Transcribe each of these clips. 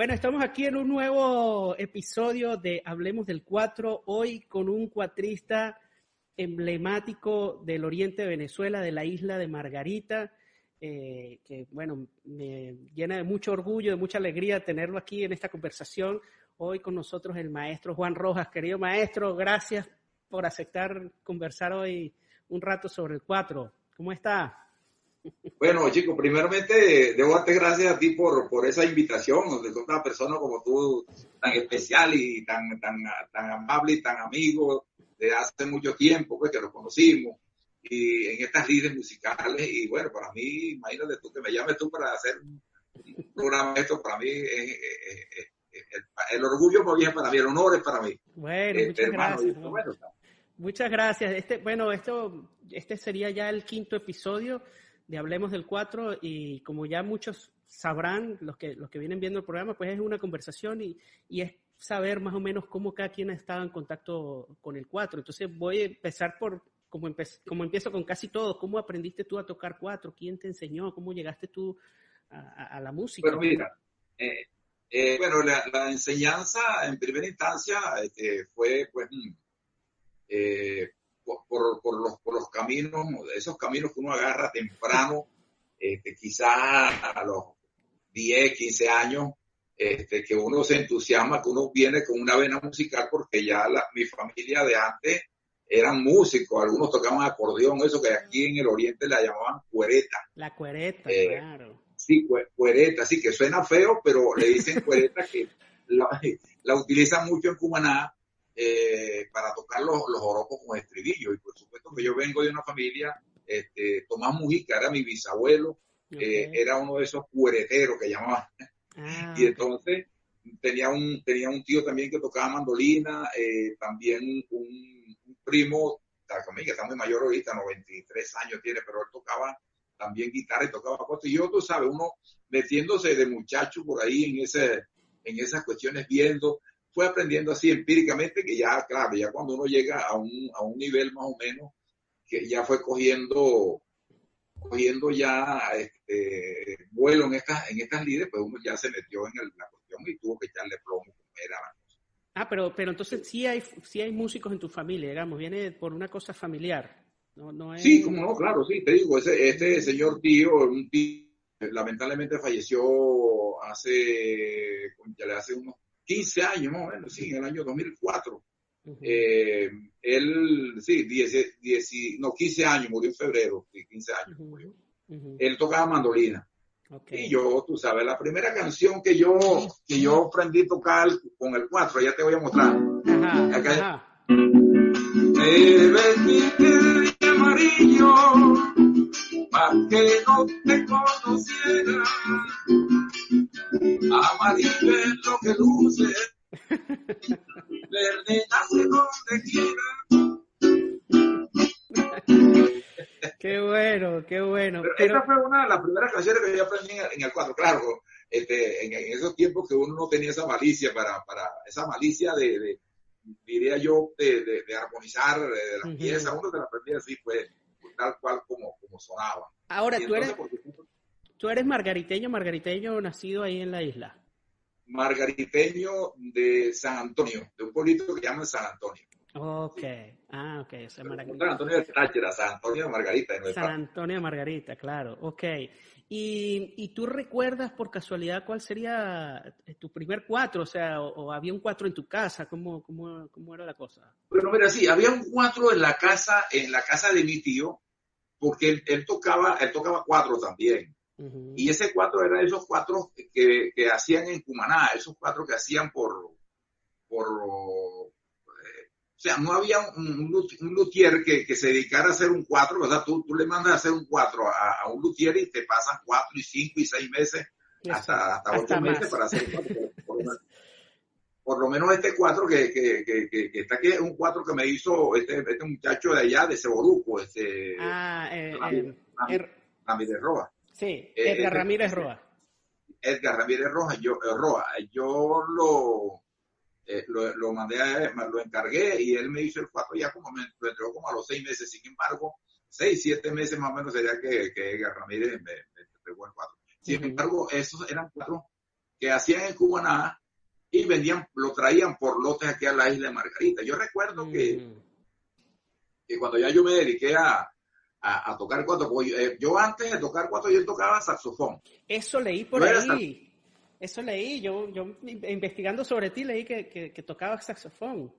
Bueno, estamos aquí en un nuevo episodio de Hablemos del Cuatro, hoy con un cuatrista emblemático del oriente de Venezuela, de la isla de Margarita, eh, que bueno, me llena de mucho orgullo, de mucha alegría tenerlo aquí en esta conversación. Hoy con nosotros el maestro Juan Rojas. Querido maestro, gracias por aceptar conversar hoy un rato sobre el cuatro. ¿Cómo está? Bueno, chicos, primeramente debo darte gracias a ti por, por esa invitación, donde una persona como tú, tan especial y tan, tan, tan amable y tan amigo de hace mucho tiempo, pues que lo conocimos, y en estas líderes musicales, y bueno, para mí, imagínate tú que me llames tú para hacer un programa esto, para mí es, el, orgullo más bien para mí, el honor es para mí. Bueno, este, muchas gracias. muchas gracias. Este, bueno, esto, este sería ya el quinto episodio de Hablemos del 4 y como ya muchos sabrán, los que, los que vienen viendo el programa, pues es una conversación y, y es saber más o menos cómo cada quien ha estado en contacto con el 4. Entonces voy a empezar por, como, como empiezo con casi todo, ¿cómo aprendiste tú a tocar 4? ¿Quién te enseñó? ¿Cómo llegaste tú a, la música? Bueno, mira, eh, eh, bueno, la, la, enseñanza en primera instancia este, fue pues mm, eh, por, por, los, por los caminos, esos caminos que uno agarra temprano, este, quizás a los 10, 15 años, este, que uno se entusiasma, que uno viene con una vena musical, porque ya la, mi familia de antes eran músicos, algunos tocaban acordeón, eso que aquí en el oriente la llamaban cuereta. La cuereta, eh, claro. Sí, cuereta, sí, que suena feo, pero le dicen cuereta que la, la utilizan mucho en Cumaná eh, para tocar los, los oropos con estribillo. Y por supuesto que yo vengo de una familia, este, Tomás Mujica era mi bisabuelo, eh, era uno de esos cuereteros que llamaban. Ah, y entonces tenía un, tenía un tío también que tocaba mandolina, eh, también un, un primo, que está muy mayor ahorita, 93 años tiene, pero él tocaba también guitarra y tocaba cosas. Y yo, tú sabes, uno metiéndose de muchacho por ahí en, ese, en esas cuestiones, viendo, fue aprendiendo así empíricamente que ya, claro, ya cuando uno llega a un, a un nivel más o menos, que ya fue cogiendo, cogiendo ya este, vuelo en estas, en estas líderes, pues uno ya se metió en la cuestión y tuvo que echarle plomo como era Ah, pero, pero entonces sí hay, sí hay músicos en tu familia, digamos, viene por una cosa familiar. No, no es... Sí, como no, claro, sí, te digo, ese, este señor tío, un tío, lamentablemente falleció hace, ya le hace unos 15 años más o menos, sí, en el año 2004. eh, él, sí, 10, 10, no, 15 años, murió en febrero, sí, 15 años murió. Él tocaba mandolina. Okay. Y yo, tú sabes, la primera canción que yo, que yo aprendí a tocar con el 4, ya te voy a mostrar. Ajá, Acá, ajá. Amarillo, para que no te conociera amarillo es lo que luce, verde nace donde quiera. Qué bueno, qué bueno. Pero, Pero... Esta fue una de las primeras canciones que yo aprendí en el cuadro. Claro, este, en, en, esos tiempos que uno no tenía esa malicia para, para esa malicia de, de diría yo, de, de, de armonizar de las uh -huh. piezas, uno se la aprendía así, pues, tal cual como, como sonaba. Ahora, tú eres, ¿Tú eres margariteño, margariteño nacido ahí en la isla? Margariteño de San Antonio, de un pueblito que llaman San Antonio. Ok, ah, ok. O sea, San Antonio de Táchira, San Antonio de Margarita. De San Antonio de Margarita, claro, ok. ¿Y, ¿Y, tú recuerdas por casualidad cuál sería tu primer cuatro? O sea, o, o había un cuatro en tu casa, ¿Cómo, cómo, ¿cómo era la cosa? Bueno, mira, sí, había un cuatro en la casa, en la casa de mi tío, porque él, él tocaba, él tocaba cuatro también. Y ese cuatro era esos cuatro que, que, hacían en Cumaná, esos cuatro que hacían por, por, eh, o sea, no había un, un luthier que, que, se dedicara a hacer un cuatro, o sea, tú, tú le mandas a hacer un cuatro a, a, un luthier y te pasan cuatro y cinco y seis meses, hasta, hasta, hasta ocho meses para hacer cuatro. Por, por, por, lo menos este cuatro que, que, que, que, está aquí es un cuatro que me hizo este, este muchacho de allá, de Ceboruco, este, ah, eh, eh, Ramírez Roa. Sí, Edgar eh, Ramírez Roa. Edgar Ramírez Roa, yo, eh, Roa, yo lo, eh, lo, lo, mandé a lo encargué y él me hizo el cuatro ya como me lo entregó como a los seis meses, sin embargo, seis, siete meses más o menos sería que, que Edgar Ramírez me, me entregó el cuatro. Sin uh -huh. embargo, esos eran cuatro que hacían en Cubaná y vendían, lo traían por lotes aquí a la isla de Margarita. Yo recuerdo que, mm. que cuando ya yo me dediqué a, a, tocar cuatro, eh, yo, antes de tocar cuatro yo tocaba saxofón. Eso leí por ahí. Eso leí, yo, yo investigando sobre ti leí que, que, tocabas saxofón.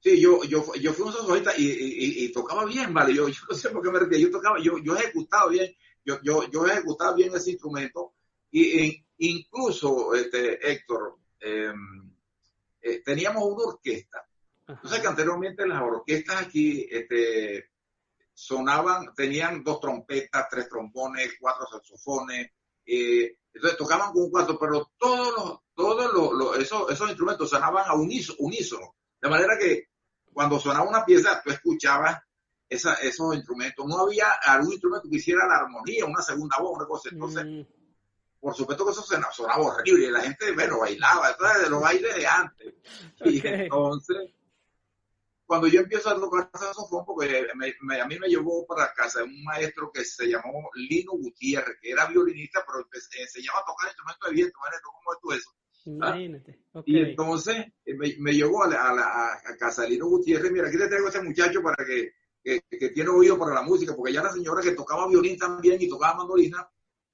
Sí, yo, yo, yo fui un saxofonista y, y, tocaba bien, ¿vale? Yo, yo no sé por qué me refiero, yo tocaba, yo, yo ejecutaba bien, yo, yo, yo ejecutaba bien ese instrumento y, incluso, este, Héctor, em, eh, teníamos una orquesta. Entonces que anteriormente las orquestas aquí este, sonaban, tenían dos trompetas, tres trombones, cuatro saxofones, eh, entonces tocaban con cuatro, pero todos los, todos los, esos, esos, instrumentos sonaban a unísono, de manera que cuando sonaba una pieza, tú escuchabas esa, esos instrumentos. No había algún instrumento que hiciera la armonía, una segunda voz, una cosa. Entonces, mm. por supuesto que eso sonaba horrible, y la gente, bueno, bailaba, entonces de los bailes de antes. Y entonces, cuando yo empiezo a tocar saxofón, porque a mí me llevó para casa un maestro que se llamó Lino Gutiérrez, que era violinista, pero enseñaba a tocar instrumentos de viento, ¿cómo es tú eso? ¿Ah? Y entonces eh, me, llevó a, la, casa de Lino Gutiérrez, mira, aquí te traigo a ese muchacho para que, que, tiene oído para la música, porque ya la señora que tocaba violín también y tocaba mandolina,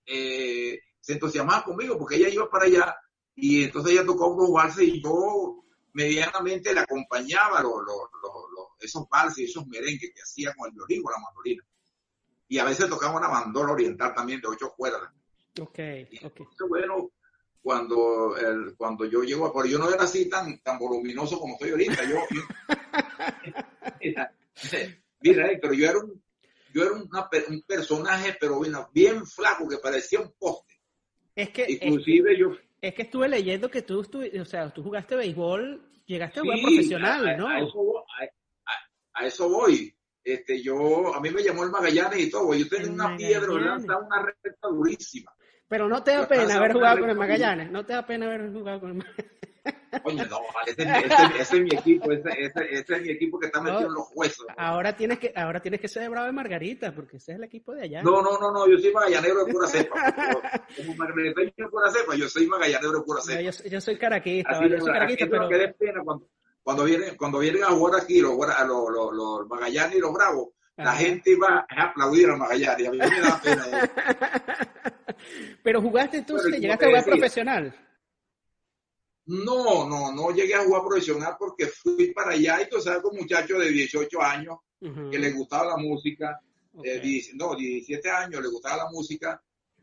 eh, se entusiasmaba conmigo, porque ella iba para allá y entonces ella tocó unos valses y yo medianamente le acompañaba los, esos valses y esos merengues que hacía con el violín o la mandolina. Y a veces tocaba una bandola oriental también de ocho cuerdas. Ok, ok. bueno, cuando, el, cuando yo llego a... Pero yo no era así tan, tan voluminoso como estoy ahorita. Yo, mira, Héctor, yo era un, yo era un personaje, pero bien, bien flaco, que parecía un poste. Es que... Inclusive yo es que estuve leyendo que tú, o sea, tú jugaste béisbol, llegaste a jugar profesional, ¿no? A, eso voy, Este, yo, a mí me llamó el Magallanes y todo. Yo tenía una piedra, una recta durísima. Pero no te da pena haber jugado con el Magallanes. No te da pena haber jugado con el Magallanes. No, ese, ese, ese, es mi equipo, ese, ese, es mi equipo que está metido en los huesos. Ahora tienes que, ahora tienes que ser bravo de Margarita, porque ese es el equipo de allá. No, no, no, no, yo soy magallanero de pura cepa. Como margariteño de pura cepa, yo soy magallanero de pura cepa. yo, yo, soy caraquista, yo soy caraquista, pero... Que pena cuando, cuando, vienen, cuando vienen a jugar aquí los, los, los, los Magallanes y los Bravos, la gente va a aplaudir a Magallanes, a mí me da pena. pero jugaste entonces, llegaste a jugar profesional. No, no, no llegué a jugar profesional porque fui para allá y tú sabes, un muchacho de 18 años que le gustaba la música, eh, no, 17 años le gustaba la música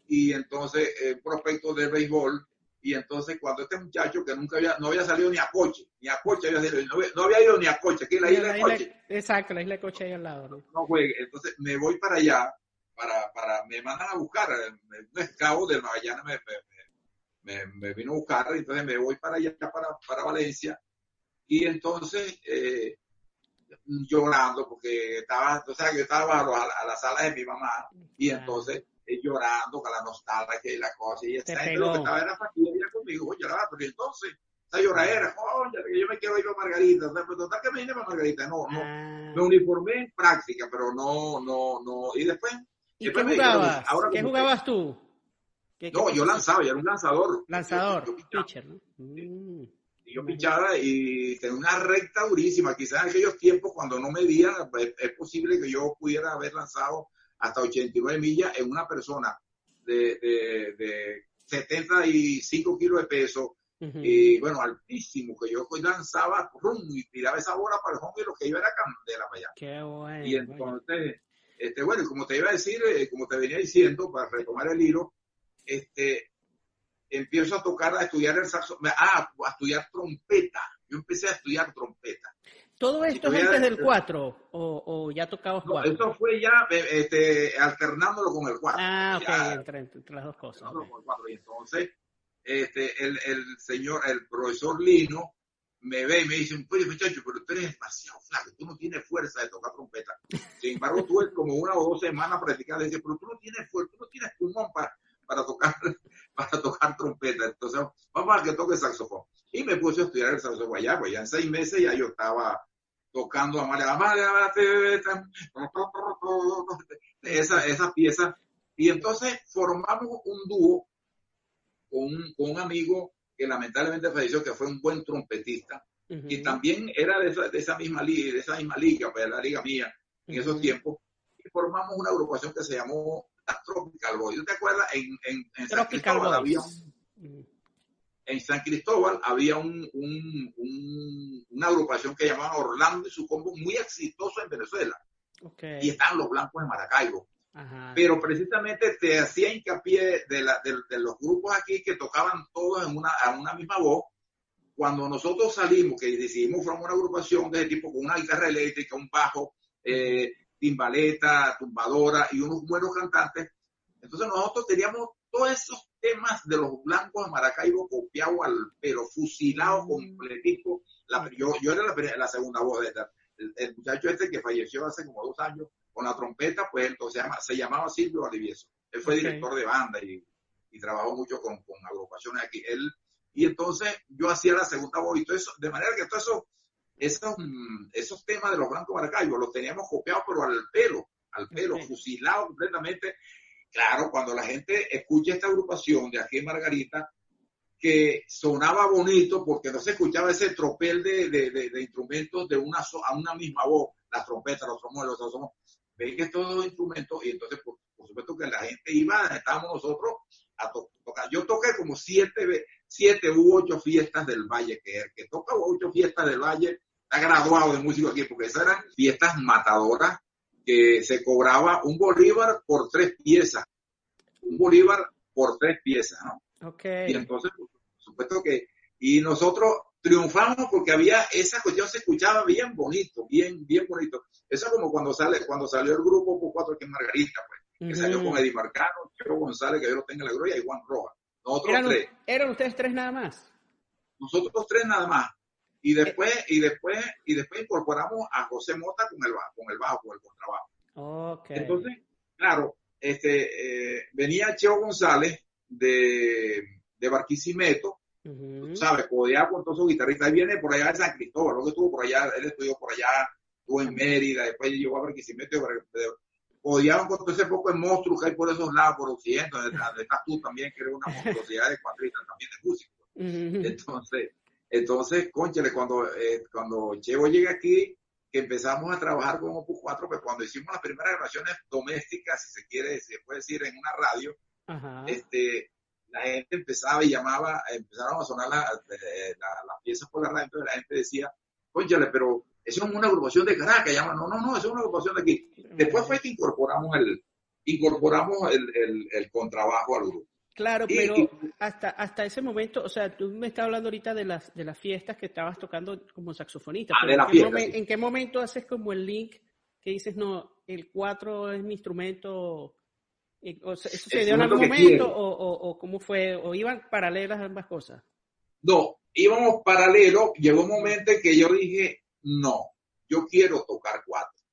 y entonces eh, prospecto del béisbol y entonces cuando este muchacho que nunca había, no había salido ni a coche, ni a coche había salido, no, había, ido ni a coche, aquí en la isla de coche. Exacto, la isla de coche ahí al lado. No, no juegue, entonces me voy para allá, para, para, me mandan a buscar, eh, un escabo de Magallanes me, me, vino a buscar, entonces me voy para allá, para, para Valencia, y entonces eh, llorando, porque estaba, o sea, yo estaba a, la sala de mi mamá, y entonces eh, llorando con la nostalgia y la cosa, y esa gente lo que estaba era fastidia conmigo, lloraba, pero entonces, esa lloradera, oye, que yo me quiero ir a Margarita, o sea, pues total que me vine para Margarita, no, no, ah. me uniformé en práctica, pero no, no, no, y después... ¿Y qué jugabas? ¿Qué jugabas tú? No, yo lanzaba, yo era un lanzador. Lanzador, pitcher, ¿no? Mm. Y yo pinchaba y tenía una recta durísima. Quizás en aquellos tiempos, cuando no medía, pues, es, posible que yo pudiera haber lanzado hasta 89 millas en una persona de, de, de 75 kilos de peso. Y bueno, altísimo, que yo lanzaba rum, y tiraba esa bola para el home y lo que iba era candela para allá. Qué bueno. Y entonces, este, bueno, como te iba a decir, eh, como te venía diciendo, para retomar el hilo, este, empiezo a tocar, a estudiar el saxo, ah, a estudiar trompeta. Yo empecé a estudiar trompeta. ¿Todo esto es antes del 4 o, o, ya tocabas 4? eso fue ya este, alternándolo con el 4. Ah, ok, entre, las dos cosas. Y entonces, este, el, el señor, el profesor Lino, me ve y me dice, pues muchacho, pero tú eres demasiado flaco, tú no tienes fuerza de tocar trompeta. Sin embargo, tuve como una o dos semanas practicando, y dice, pero tú no tienes fuerza, tú no tienes pulmón para, para tocar, para tocar trompeta. Entonces, vamos a que toque saxofón. Y me puse a estudiar el saxofón allá, pues ya en seis meses ya yo estaba tocando a María, esa, esa pieza. Y entonces formamos un dúo con un, con un amigo que lamentablemente falleció, que fue un buen trompetista, y también era de esa, de esa, misma liga, de esa misma liga, pues la liga mía, en esos tiempos, y formamos una agrupación que se llamó la Tropical Boys. ¿Te acuerdas? En, en, en San Cristóbal había en San Cristóbal había un, un, una agrupación que llamaban Orlando y su combo muy exitoso en Venezuela. Y estaban los blancos de Maracaibo. Pero precisamente te hacía hincapié de, la, de, los grupos aquí que tocaban todos en una, en una misma voz. Cuando nosotros salimos, que decidimos formar una agrupación de ese tipo con una guitarra eléctrica, un bajo, eh, timbaleta, tumbadora y unos buenos cantantes, entonces nosotros teníamos todos esos temas de los blancos de Maracaibo copiados al pero fusilado completito. La, yo, yo era la, la segunda voz de esta. El, muchacho este que falleció hace como dos años con la trompeta, pues entonces se, llama, se llamaba Silvio Valdivieso. Él fue director de banda y, y trabajó mucho con, con, agrupaciones aquí. Él, y entonces yo hacía la segunda voz y todo eso, de manera que todo eso, esos, esos temas de los blancos Maracaibo los teníamos copiados, pero al pelo, al pelo, fusilado completamente. Claro, cuando la gente escucha esta agrupación de aquí en Margarita, que sonaba bonito porque no se escuchaba ese tropel de, de, de, instrumentos de una, a una misma voz, las trompetas, los trombones, los trombones, ven que todos los instrumentos y entonces por, supuesto que la gente iba, estábamos nosotros a tocar. Yo toqué como siete, siete u ocho fiestas del Valle, que el que toca ocho fiestas del Valle está graduado de músico aquí, porque esas eran fiestas matadoras que se cobraba un bolívar por tres piezas. Un bolívar por tres piezas, ¿no? Okay. Y entonces, por supuesto que, y nosotros triunfamos porque había, esa cuestión se escuchaba bien bonito, bien, bien bonito. Eso como cuando sale, cuando salió el grupo por cuatro que es Margarita, pues, que salió con Eddie Marcano, Cheo González, que Dios lo tenga la gloria, y Juan Roja. Nosotros ¿Eran, tres. ¿Eran ustedes tres nada más? Nosotros tres nada más. Y después, y después, y después incorporamos a José Mota con el bajo, con el bajo, con el contrabajo. Okay. Entonces, claro, este, eh, venía Cheo González de, de Barquisimeto, uh ¿sabes? Podía con todos sus guitarristas. Ahí viene por allá de San Cristóbal, lo que estuvo por allá, él estudió por allá, estuvo en Mérida, después llegó a Barquisimeto. Podía con todo ese poco de monstruos que hay por esos lados, por occidente, donde, estás tú también, que eres una monstruosidad de cuadristas, también de músicos. Entonces, entonces, conchale, cuando, eh, cuando Chevo llega aquí, que empezamos a trabajar con Opus 4, pues cuando hicimos las primeras grabaciones domésticas, si se quiere, se puede decir, en una radio, este, la gente empezaba y llamaba, empezaron a sonar las la, piezas por la radio, entonces la gente decía, conchale, pero eso es una agrupación de Caracas, llama, no, no, no, eso es una agrupación de aquí. Después fue que incorporamos el, incorporamos el, el, el contrabajo al grupo. Claro, pero hasta, hasta ese momento, o sea, tú me estás hablando ahorita de las, de las fiestas que estabas tocando como saxofonista. Ah, ¿en, qué momento haces como el link que dices, no, el 4 es mi instrumento? ¿Eso sucedió en algún momento o, o, cómo fue? ¿O iban paralelas ambas cosas? No, íbamos paralelos. Llegó un momento en que yo dije, no, yo quiero tocar cuatro.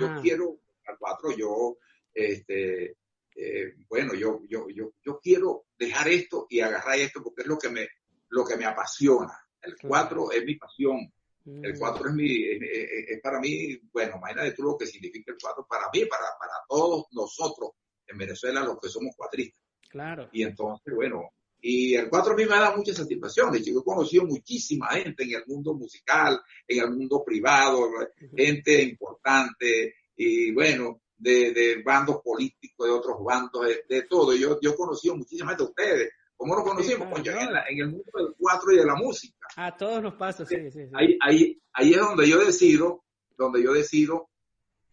Yo quiero tocar cuatro. Yo, este, eh, bueno, yo, yo, yo, yo quiero dejar esto y agarrar esto porque es lo que me, lo que me apasiona. El 4 es mi pasión. El 4 es mi, es, para mí, bueno, imagínate tú lo que significa el 4 para mí, para, para todos nosotros en Venezuela, los que somos cuatristas. Claro. Y entonces, bueno, y el 4 a mí me da mucha satisfacción. Yo he conocido muchísima gente en el mundo musical, en el mundo privado, gente importante, y bueno, de, de, bandos políticos, de otros bandos, de, todo. Yo, yo he conocido muchísimas de ustedes. ¿Cómo nos conocimos? en, el mundo del cuatro y de la música. A todos nos pasa, sí, sí, Ahí, ahí, ahí es donde yo decido, donde yo decido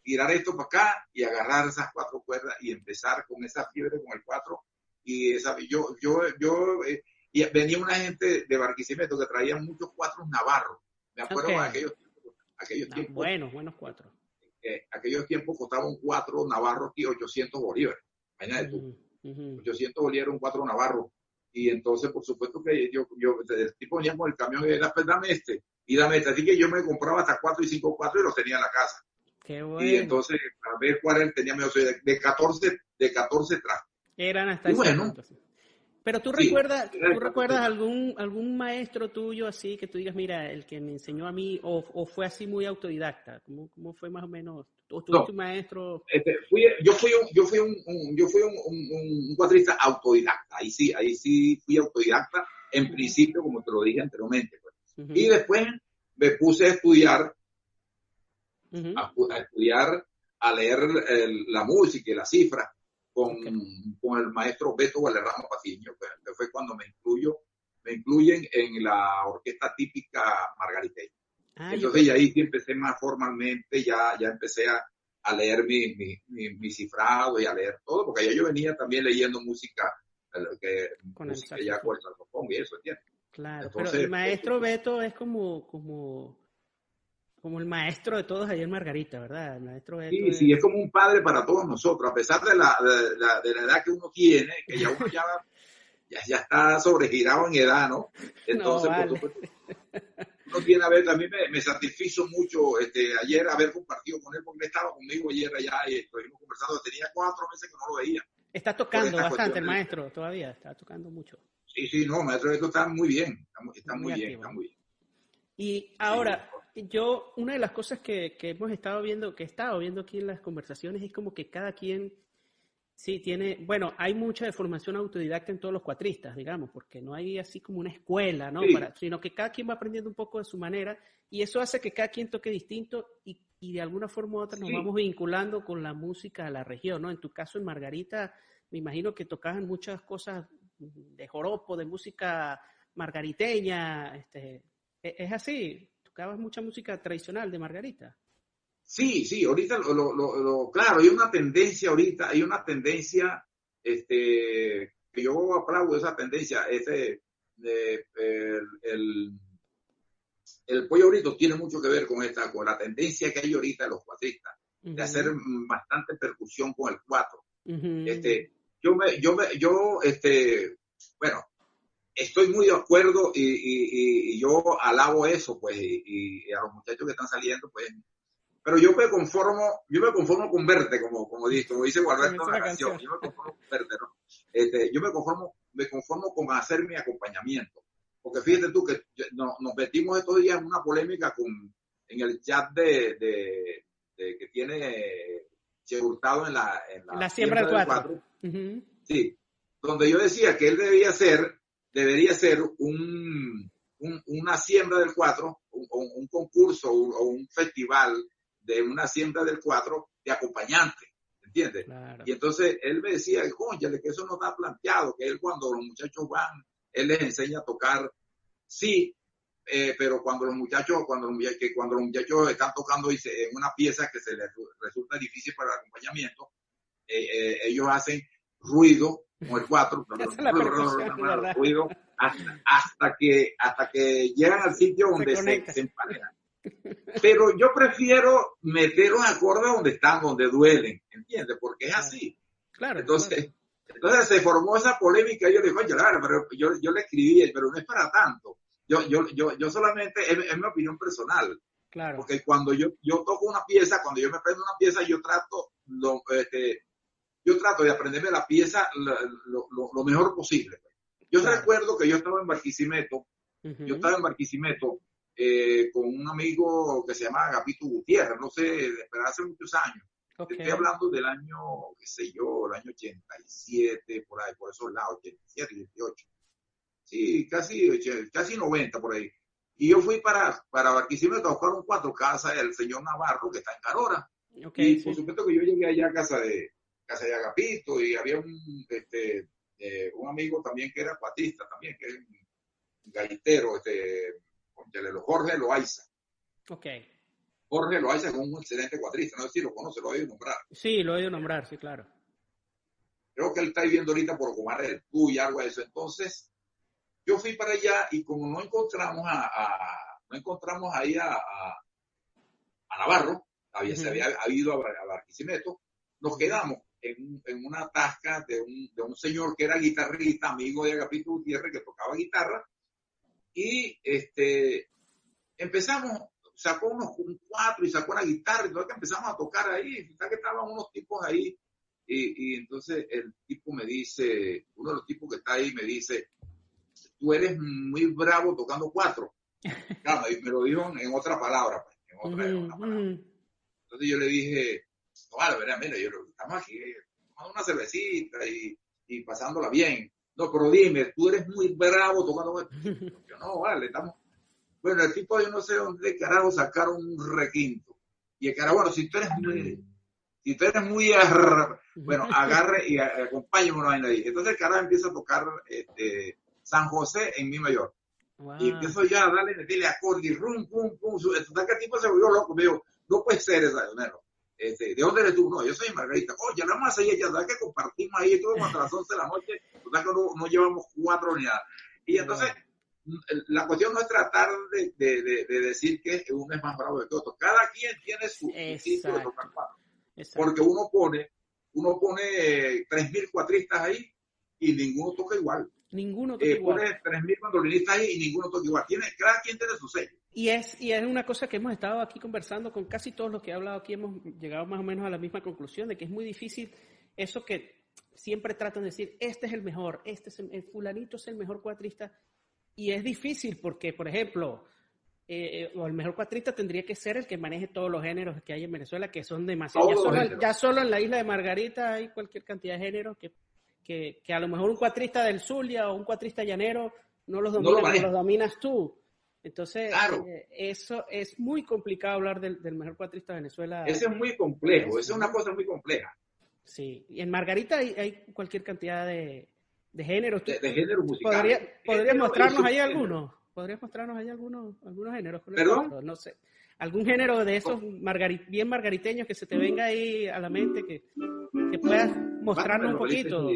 tirar esto para acá y agarrar esas cuatro cuerdas y empezar con esa fiebre con el cuatro. Y esa, yo, yo, yo, eh, y venía una gente de Barquisimeto que traía muchos cuatros navarros. Me acuerdo de aquellos, aquellos tiempos. Buenos, buenos cuatro eh, aquellos tiempos costaba un cuatro navarro aquí 800 bolívares. Imagínate tú. 800 bolívares un cuatro navarro. Y entonces, por supuesto que yo, yo el tipo venía con el camión y era, pues dame este, y dame este. Así que yo me compraba hasta cuatro y cinco cuatro y los tenía en la casa. Qué bueno. Y entonces, para ver cuál era, tenía medio, de, de 14, de 14 Eran hasta y bueno, Pero tú recuerdas, ¿tú recuerdas algún, algún maestro tuyo así que tú digas, mira, el que me enseñó a mí, o, o fue así muy autodidacta? ¿Cómo, ¿Cómo, fue más o menos? ¿O tuviste un maestro? Este, fui, yo fui un, yo fui un, yo fui un, un, cuatrista autodidacta. Ahí sí, ahí sí fui autodidacta en principio, como te lo dije anteriormente. Pues. Y después me puse a estudiar, a, estudiar, a leer la música y las cifras con, con el maestro Beto Valerramo Patiño, que fue cuando me incluyo, me incluyen en la orquesta típica margariteña. Ah, Entonces ya ahí sí empecé más formalmente, ya, ya empecé a, a leer mi, mi, mi, cifrado y a leer todo, porque ya yo venía también leyendo música, que, con música ya con el y eso, ¿entiendes? Claro, pero el maestro Beto es como, como como el maestro de todos en Margarita, ¿verdad? El maestro sí, sí, es como un padre para todos nosotros, a pesar de la, de, la, de la edad que uno tiene, que ya uno ya, ya, está sobregirado en edad, ¿no? Entonces, por supuesto, uno tiene a ver, también me, me satisfizo mucho este, ayer haber compartido con él, porque estaba conmigo ayer allá y estuvimos conversando, tenía cuatro meses que no lo veía. Está tocando bastante el maestro todavía, está tocando mucho. Sí, sí, no, maestro esto está muy bien, está, muy, bien, está muy bien. Y ahora, yo, una de las cosas que, que, hemos estado viendo, que he estado viendo aquí en las conversaciones, es como que cada quien, sí, tiene, bueno, hay mucha de formación autodidacta en todos los cuatristas, digamos, porque no hay así como una escuela, ¿no? Para, sino que cada quien va aprendiendo un poco de su manera y eso hace que cada quien toque distinto y, y de alguna forma u otra nos vamos vinculando con la música de la región, ¿no? En tu caso, en Margarita, me imagino que tocaban muchas cosas de joropo, de música margariteña, este, ¿e-, ¿es así? Mucha música tradicional de Margarita. Sí, sí, ahorita lo, lo, claro, hay una tendencia ahorita, hay una tendencia, este, que yo aplaudo esa tendencia, ese, de, el, el, pollo ahorita tiene mucho que ver con esta, con la tendencia que hay ahorita de los cuatristas, de hacer bastante percusión con el cuatro. Este, yo me, yo me, yo, este, bueno, estoy muy de acuerdo y, yo alabo eso, pues, y, a los muchachos que están saliendo, pues, pero yo me conformo, yo me conformo con verte, como, como, dice, como dice Gualberto en la canción, yo me conformo con verte, ¿no? Este, yo me conformo, me conformo con hacer mi acompañamiento, porque fíjate tú que nos, metimos estos días en una polémica con, en el chat de, de, que tiene Che Hurtado en la, en la, siembra del 4. Sí, donde yo decía que él debía ser debería ser un, una siembra del cuatro, un, un concurso o un, festival de una siembra del cuatro de acompañante, ¿entiendes? Y entonces él me decía, de que eso no está planteado, que él cuando los muchachos van, él les enseña a tocar, sí, eh, pero cuando los muchachos, cuando los, que cuando los muchachos están tocando en una pieza que se les resulta difícil para el acompañamiento, eh, eh, ellos hacen ruido como el 4, hasta, que, hasta que llegan al sitio donde se, se, Pero yo prefiero meter un acorde donde están, donde duelen, ¿entiendes? Porque es así. Claro. Entonces, entonces se formó esa polémica y yo dije, oye, claro, pero yo, yo le escribí, pero no es para tanto. Yo, yo, yo, yo solamente, es, mi opinión personal. Claro. Porque cuando yo, yo toco una pieza, cuando yo me prendo una pieza, yo trato lo, este, yo trato de aprenderme la pieza lo, mejor posible. Yo recuerdo que yo estaba en Barquisimeto, yo estaba en Barquisimeto eh, con un amigo que se llama Agapito Gutiérrez, no sé, pero hace muchos años. Estoy hablando del año, qué sé yo, el año 87, por ahí, por esos lados, 87, 88. Sí, casi, casi 90 por ahí. Y yo fui para, para Barquisimeto a buscar un cuatro casa del señor Navarro, que está en Carora. y por supuesto que yo llegué allá a casa de, casa de Agapito y había un, este, eh, un amigo también que era cuatista también, que es un gaitero, este, Jorge Loaiza. Ok. Jorge Loaiza es un excelente cuatrista, no sé si lo conoce, lo he oído nombrar. Sí, lo he oído nombrar, sí, claro. Creo que él está viviendo ahorita por Comar del Tú y algo de eso. Entonces, yo fui para allá y como no encontramos a, no encontramos ahí a, a, Navarro, había, se había habido a, a Barquisimeto, nos quedamos en, en una tasca de un, de un, señor que era guitarrista, amigo de Agapito Gutiérrez, que tocaba guitarra, y este, empezamos, sacó unos un cuatro y sacó una guitarra, y entonces empezamos a tocar ahí, que estaban unos tipos ahí, Y, y entonces el tipo me dice, uno de los tipos que está ahí me dice, tú eres muy bravo tocando cuatro. Claro, me lo dijo en otra palabra, pues, en otra, Entonces yo le dije, no, vale, mira, mira, yo estamos aquí tomando una cervecita y, y pasándola bien. No, pero dime, tú eres muy bravo tocando. Yo no, vale, estamos. Bueno, el tipo, yo no sé dónde carajo sacaron un requinto. Y el carajo, bueno, si tú eres muy, si tú eres muy, bueno, agarre y acompáñame una vaina ahí. Entonces el carajo empieza a tocar este, San José en mi mayor. Y empiezo ya a darle, meterle acorde y rum, pum, pum. Entonces que el tipo se volvió loco, me dijo, no puede ser esa, este, ¿de dónde eres tú? No, yo soy Margarita. Oye, nada más ahí, ya sabes que compartimos ahí, estuvo hasta las 11 de la noche, que no, no llevamos cuatro ni nada. Y entonces, la cuestión no es tratar de, de, de, decir que uno es más bravo de todo. Cada quien tiene su sitio de tocar Porque uno pone, uno pone 3.000 cuatristas ahí y ninguno toca igual. Ninguno toca eh, igual. Pone 3.000 mandolinistas ahí y ninguno toca igual. Tiene, cada quien tiene su sello. Y es, y es una cosa que hemos estado aquí conversando con casi todos los que he hablado aquí, hemos llegado más o menos a la misma conclusión de que es muy difícil eso que siempre tratan de decir, este es el mejor, este es el, fulanito es el mejor cuatrista, y es difícil porque, por ejemplo, eh, eh, o el mejor cuatrista tendría que ser el que maneje todos los géneros que hay en Venezuela, que son demasiados. Ya solo, en la isla de Margarita hay cualquier cantidad de géneros que, que, que a lo mejor un cuatrista del Zulia o un cuatrista llanero no los, los dominas tú. Entonces, eh, eso es muy complicado hablar del, mejor cuatrista de Venezuela. Eso es muy complejo, eso es una cosa muy compleja. Sí, y en Margarita hay cualquier cantidad de, de géneros. De, género musical. ¿Podría, mostrarnos ahí algunos? ¿Podrías mostrarnos ahí algunos, algunos géneros? ¿Perdón? No sé. ¿Algún género de esos bien margariteños que se te venga ahí a la mente que, que puedas mostrarnos un poquito?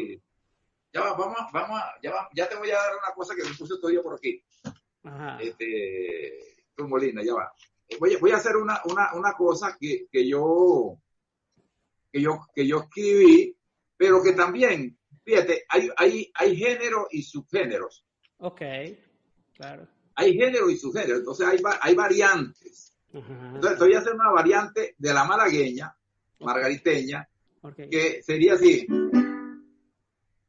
Ya va, vamos, vamos, ya, ya te voy a dar una cosa que me puse todavía por aquí. Ajá. Este, Molina, ya va. Voy, voy a hacer una, una, una cosa que, que yo que yo que yo escribí, pero que también fíjate, hay, hay, hay género y subgéneros. Ok, claro. Hay género y subgénero, entonces hay, hay variantes. Entonces voy a hacer una variante de la malagueña, margariteña, que sería así.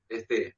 Este.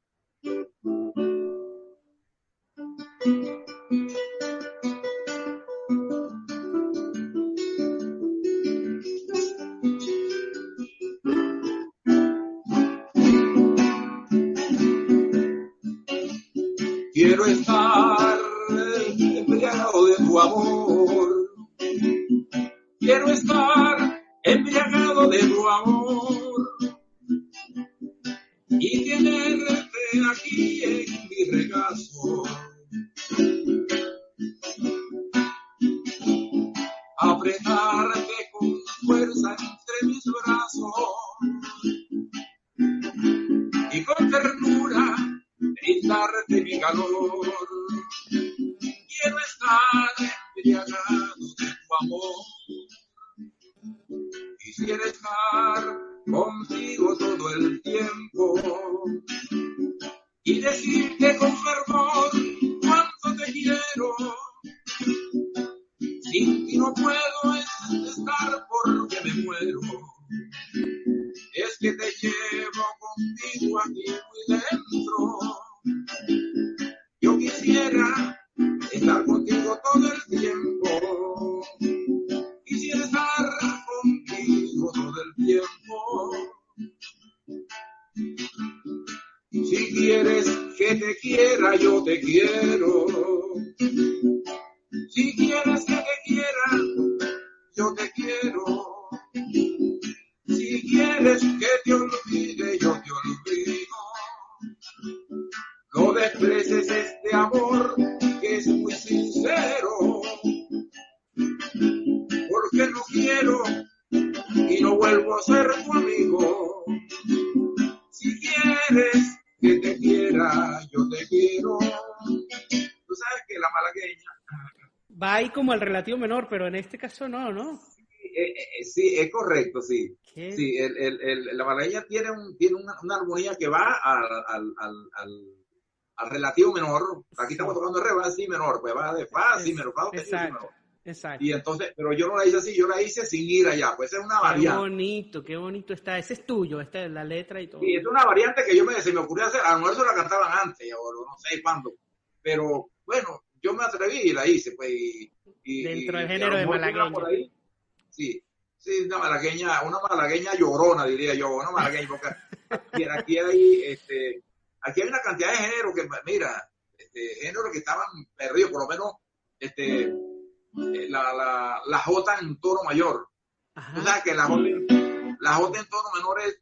Estar contigo todo el tiempo. Quisiera estar contigo todo el tiempo. Si quieres que te quiera, yo te quiero. El relativo menor, pero en este caso no, ¿no? Eh, eh, sí, es correcto, sí. Sí, el, el, la malagueña tiene, un, tiene una, una armonía que va al, al, al al relativo menor, aquí estamos tocando re, va si menor, pues va de fa, si menor, fa, menor. Exacto. Y entonces, pero yo no la hice así, yo la hice sin ir allá, pues es una variante. Qué bonito, qué bonito está. Ese es tuyo, esta es la letra y todo. Sí, es una variante que yo me, se me ocurrió hacer, a lo mejor la cantaban antes, o no sé cuándo. Pero bueno, yo me atreví y la hice, pues. Y, Dentro del género de malagueña. sí, sí, una malagueña, una malagueña llorona, diría yo, una malagueña, porque aquí, hay, este, aquí hay una cantidad de géneros que, mira, este, géneros que estaban perdidos, por lo menos, este, eh, la, la, la J en tono mayor. O sea, que la J, la J en tono menor es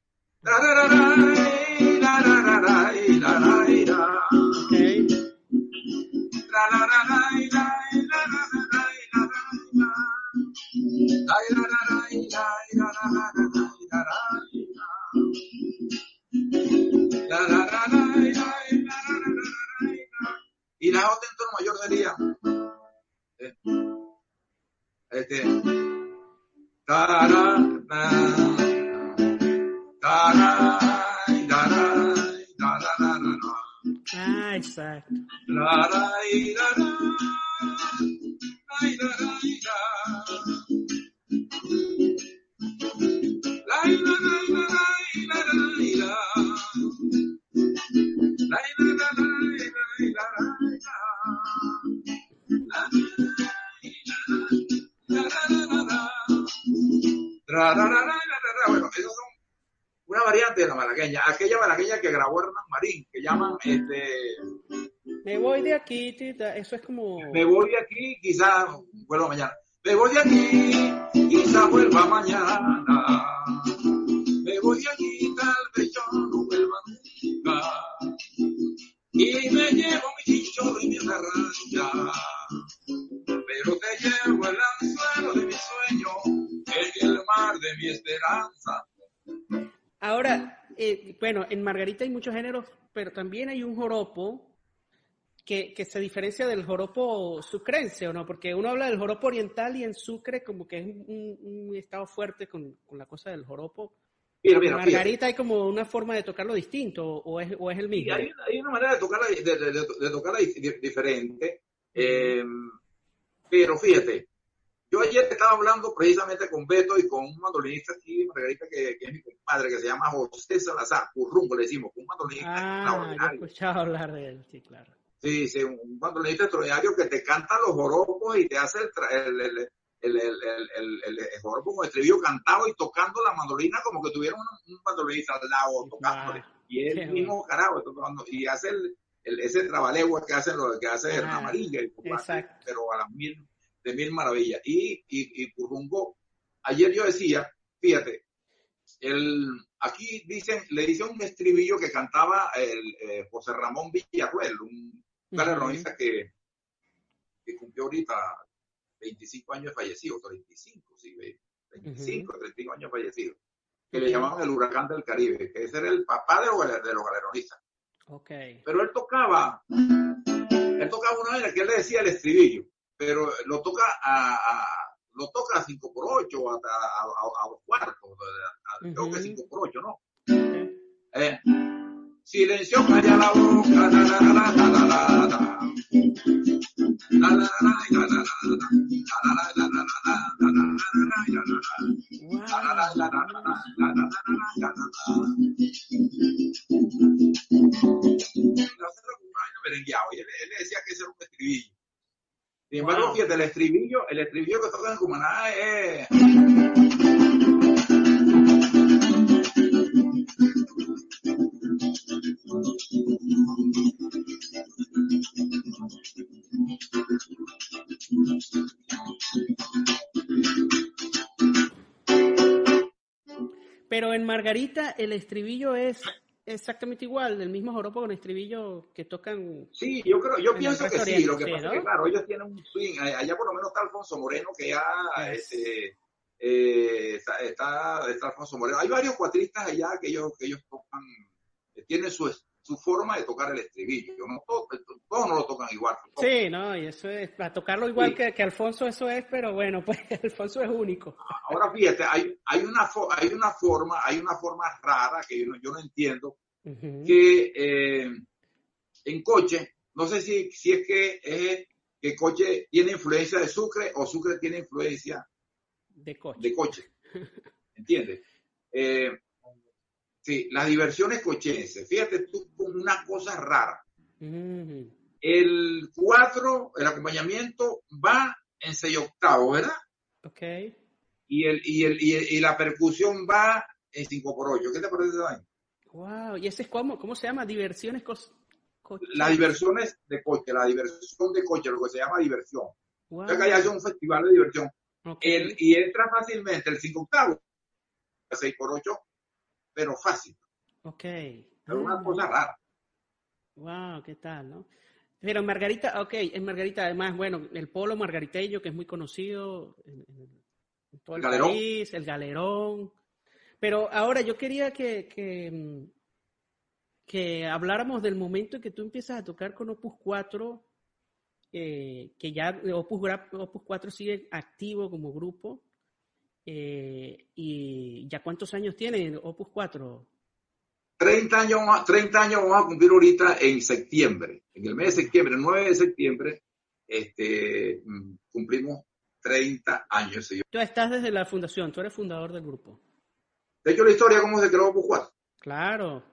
y la otra en mayor sería este Ah, exacto. Bueno, esos son una variante de la malagueña, aquella malagueña que grabó Hernán Marín, que llaman este me voy de aquí, tita. eso es como me voy de aquí, quizás vuelva mañana. Me voy de aquí, quizás vuelva mañana. Me voy de aquí, tal vez yo no vuelva nunca. Y me llevo mi chichorro y mi raya. Pero te llevo el anzuelo de mi sueño, en el mar de mi esperanza. Ahora, eh, bueno, en Margarita hay muchos géneros, pero también hay un joropo que, que, se diferencia del joropo sucrense, ¿o no? Porque uno habla del joropo oriental y en Sucre como que es un, un estado fuerte con, con, la cosa del joropo. Mira, mira, Margarita hay como una forma de tocarlo distinto, ¿o es, o es el mismo? Hay, hay, una manera de tocarla, de, de, de tocarla diferente, eh, pero fíjate, yo ayer estaba hablando precisamente con Beto y con un mandolinista aquí, Margarita, que, que es mi compadre, que se llama José Salazar, Currumbo le decimos, un mandolinista ah, yo he escuchado hablar de él, sí, claro. Sí, sí, un mandolinista extraordinario que te canta los joropos y te hace el, el, el, el, el, el, el, el joropo con estribillo cantado y tocando la mandolina como que tuviera un, mandolinista al lado tocándole. Y él mismo carajo, y hace el, el, ese trabalegua que hace lo que hace Hernán exacto. pero a las mil, de mil maravillas. Y, y, y Currungo, ayer yo decía, fíjate, el, aquí dicen, le dice un estribillo que cantaba el, eh, José Ramón Villarruel, un galardonista Ujú. que, que cumplió ahorita 25 años fallecido, 35, sí, 25, 35 años fallecido, que le llamaban el huracán del Caribe, que ese era el papá de los, de los galeronistas. Ok. Pero él tocaba, él tocaba una vez que él le decía el estribillo, pero lo toca a, a- lo toca a 5 por 8 hasta a, a, a dos cuartos, a- a- creo que Ujú. 5 por 8, ¿no? ok. Eh, silencio, calla la boca, la la la la la la la. Oye, él decía que ese era un estribillo. Sin embargo, fíjate, el estribillo, el estribillo que tocan en Cumaná es. En Margarita el estribillo es exactamente igual, del mismo joropo con estribillo que tocan. Sí, yo creo, yo pienso que sí, lo que pasa ¿no? es que claro, ellos tienen un swing, allá por lo menos está Alfonso Moreno que ya Yes. este, eh, está, está, está Alfonso Moreno. Hay varios cuatristas allá que ellos, que ellos tocan, eh, tienen su, su forma de tocar el estribillo, ¿no? Todos, todos no lo tocan igual. todos. Sí, no, y eso es, para tocarlo igual Sí. que, que Alfonso, eso es, pero bueno, pues Alfonso es único. Ahora fíjate, hay, hay, una, hay una forma, hay una forma rara que yo no, yo no entiendo, que eh, en coche, no sé si, si es que es que Coche tiene influencia de Sucre o Sucre tiene influencia de Coche. De coche. ¿Entiendes? Eh, sí, las diversiones cochenses. Fíjate tú con una cosa rara. El 4, el acompañamiento va en 6 octavos, ¿verdad? Ok. Y, el, y, el, y, la percusión va en 5 por 8. ¿Qué te parece ahí? Wow, ¿y ese es cómo, cómo se llama? Diversiones cochenses. Las diversiones de coche, la diversión de coche, lo que se llama diversión. Wow. O sea que hay un festival de diversión. El, y entra fácilmente el 5 octavos, 6 por 8, pero fácil. Ok. Es una cosa rara. Wow, ¿qué tal, no? Pero Margarita, ok, en Margarita además, bueno, el polo margariteño que es muy conocido en, todo el, país, el galerón. Pero ahora yo quería que, que, que, habláramos del momento en que tú empiezas a tocar con Opus 4, eh, que ya Opus, Opus 4 sigue activo como grupo. Eh, ¿Y ya cuántos años tiene Opus 4? 30 años, 30 años vamos a cumplir ahorita en septiembre. En el mes de septiembre, el 9 de septiembre, este, mm, cumplimos 30 años. Tú estás desde la fundación, tú eres fundador del grupo. De hecho, la historia, ¿cómo se creó Opus 4? Claro.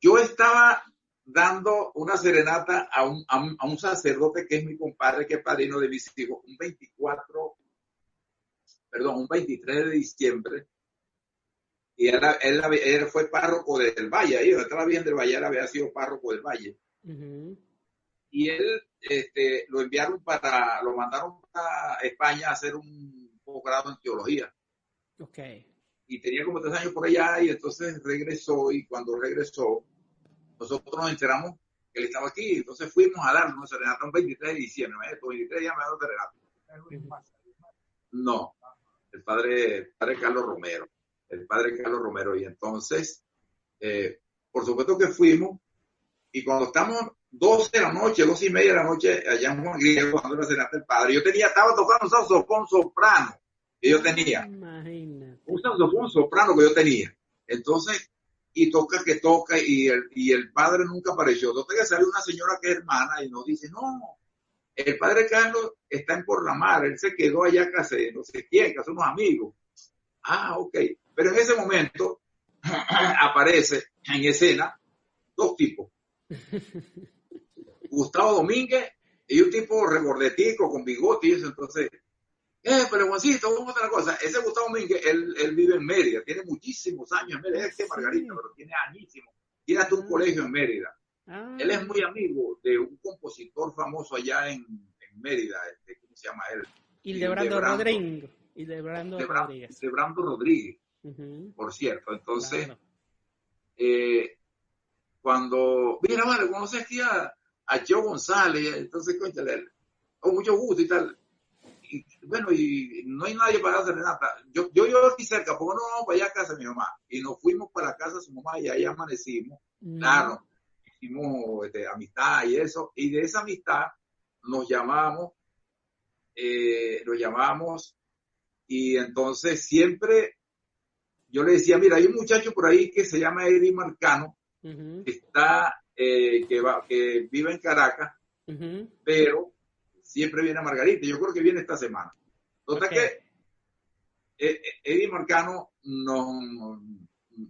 Yo estaba dando una serenata a un, a un, sacerdote que es mi compadre, que es padrino de mis hijos, un 24, perdón, un 23 de diciembre y él, él, fue párroco del Valle, ahí donde estaba bien del Valle, él había sido párroco del Valle. Y él este, lo enviaron para, lo mandaron a España a hacer un posgrado en teología. Okay. Y tenía como tres años por allá y entonces regresó y cuando regresó, nosotros nos enteramos que él estaba aquí. Entonces fuimos a darle una serenata un 23 de diciembre. ¿eh? 23 días me serenata. No, el padre, padre Carlos Romero el padre Carlos Romero. Y entonces, eh, por supuesto que fuimos, y cuando estamos 12 de la noche, dos y media de la noche, allá en Juan Griego, cuando era el padre, yo tenía, estaba tocando un saxofón soprano que yo tenía. Un saxofón soprano que yo tenía. Entonces, y toca que toca, y el, y el padre nunca apareció. Entonces que sale una señora que es hermana y nos dice, no, el padre Carlos está en Por la Mar, él se quedó allá casi, no sé quién, que somos amigos. Ah, ok. Pero en ese momento aparece en escena dos tipos. Gustavo Domínguez y un tipo regordetico con bigote y eso. Entonces, eh, pero Juancito, ¿cómo está la cosa? Ese Gustavo Domínguez, él, vive en Mérida, tiene muchísimos años en Mérida, es que Margarita, pero tiene añísimos. Tiene hasta un ah. colegio en Mérida. Ah. Él es muy amigo de un compositor famoso allá en, Mérida, este, ¿cómo se llama él? Hildebrando Rodríguez. Hildebrando Rodríguez. Hildebrando Rodríguez por cierto. Entonces, eh, cuando, mira, vale, conoces aquí a, a Joe González, entonces, cuéntale, con mucho gusto y tal. Y, bueno, y no hay nadie para hacer nada. Yo, yo, yo aquí cerca, porque no vamos para allá a casa de mi mamá. Y nos fuimos para la casa de su mamá y ahí amanecimos. Claro, hicimos este, amistad y eso. Y de esa amistad nos llamamos, eh, lo llamamos y entonces siempre yo le decía, mira, hay un muchacho por ahí que se llama Eddie Marcano, que está, eh, que, va, que vive en Caracas, pero siempre viene a Margarita. Yo creo que viene esta semana. Entonces que eh, eh, Eddie Marcano nos,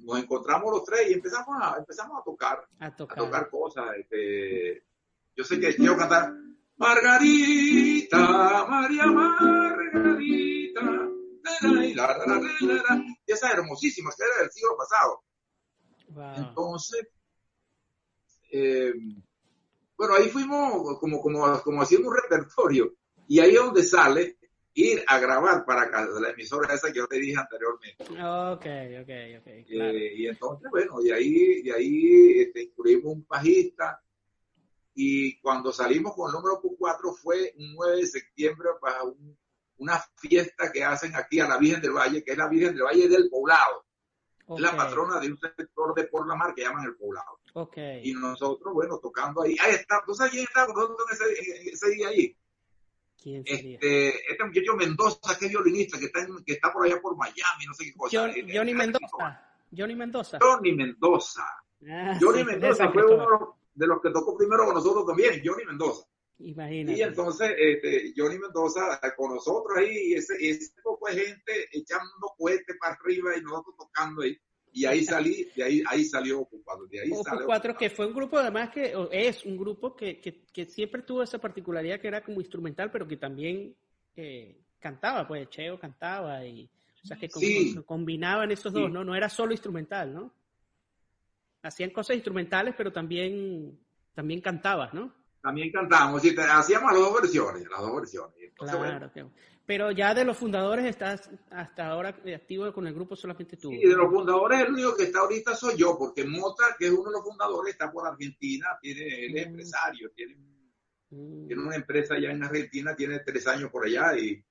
nos encontramos los tres y empezamos a, empezamos a tocar, a tocar, cosas. Este, yo sé que quiero cantar Margarita, María Margarita y esa hermosísima que era del siglo pasado. Entonces, eh, bueno, ahí fuimos como, como, como haciendo un repertorio y ahí es donde sale ir a grabar para la emisora esa que yo te dije anteriormente. Ok, ok, ok. Eh, y entonces, bueno, de ahí, de ahí este, incluimos un bajista y cuando salimos con el número 4 fue un 9 de septiembre para un una fiesta que hacen aquí a la Virgen del Valle, que es la Virgen del Valle del Poblado. Es la patrona de un sector de Por la Mar que llaman el Poblado. Okay. Y nosotros, bueno, tocando ahí. Ahí está. ¿Tú sabes quién está nosotros ese, ese día ahí? ¿Quién sería? Este, este muchacho Mendoza, que es violinista, que está, que está por allá por Miami, no sé qué cosa. Johnny Mendoza. Johnny Mendoza. Johnny Mendoza. Ah, Johnny Mendoza fue uno de los que tocó primero con nosotros también, Johnny Mendoza. Imagínate. Y entonces este, Johnny Mendoza con nosotros ahí, ese, ese poco de gente echando cohetes para arriba y nosotros tocando ahí. Y ahí salí, de ahí, ahí salió 4. De ahí Opus 4, que fue un grupo además que es un grupo que, que, que, siempre tuvo esa particularidad que era como instrumental, pero que también eh, cantaba, pues Cheo cantaba y o sea que combinaban esos dos, ¿no? No era solo instrumental, ¿no? Hacían cosas instrumentales, pero también, también cantabas, ¿no? También cantábamos, y hacíamos las dos versiones, las dos versiones. claro, pero ya de los fundadores estás hasta ahora activo con el grupo solamente tú. Sí, de los fundadores el único que está ahorita soy yo, porque Mota, que es uno de los fundadores, está por Argentina, tiene, él es mm. empresario, tiene, mm. tiene una empresa allá en Argentina, tiene tres años por allá y,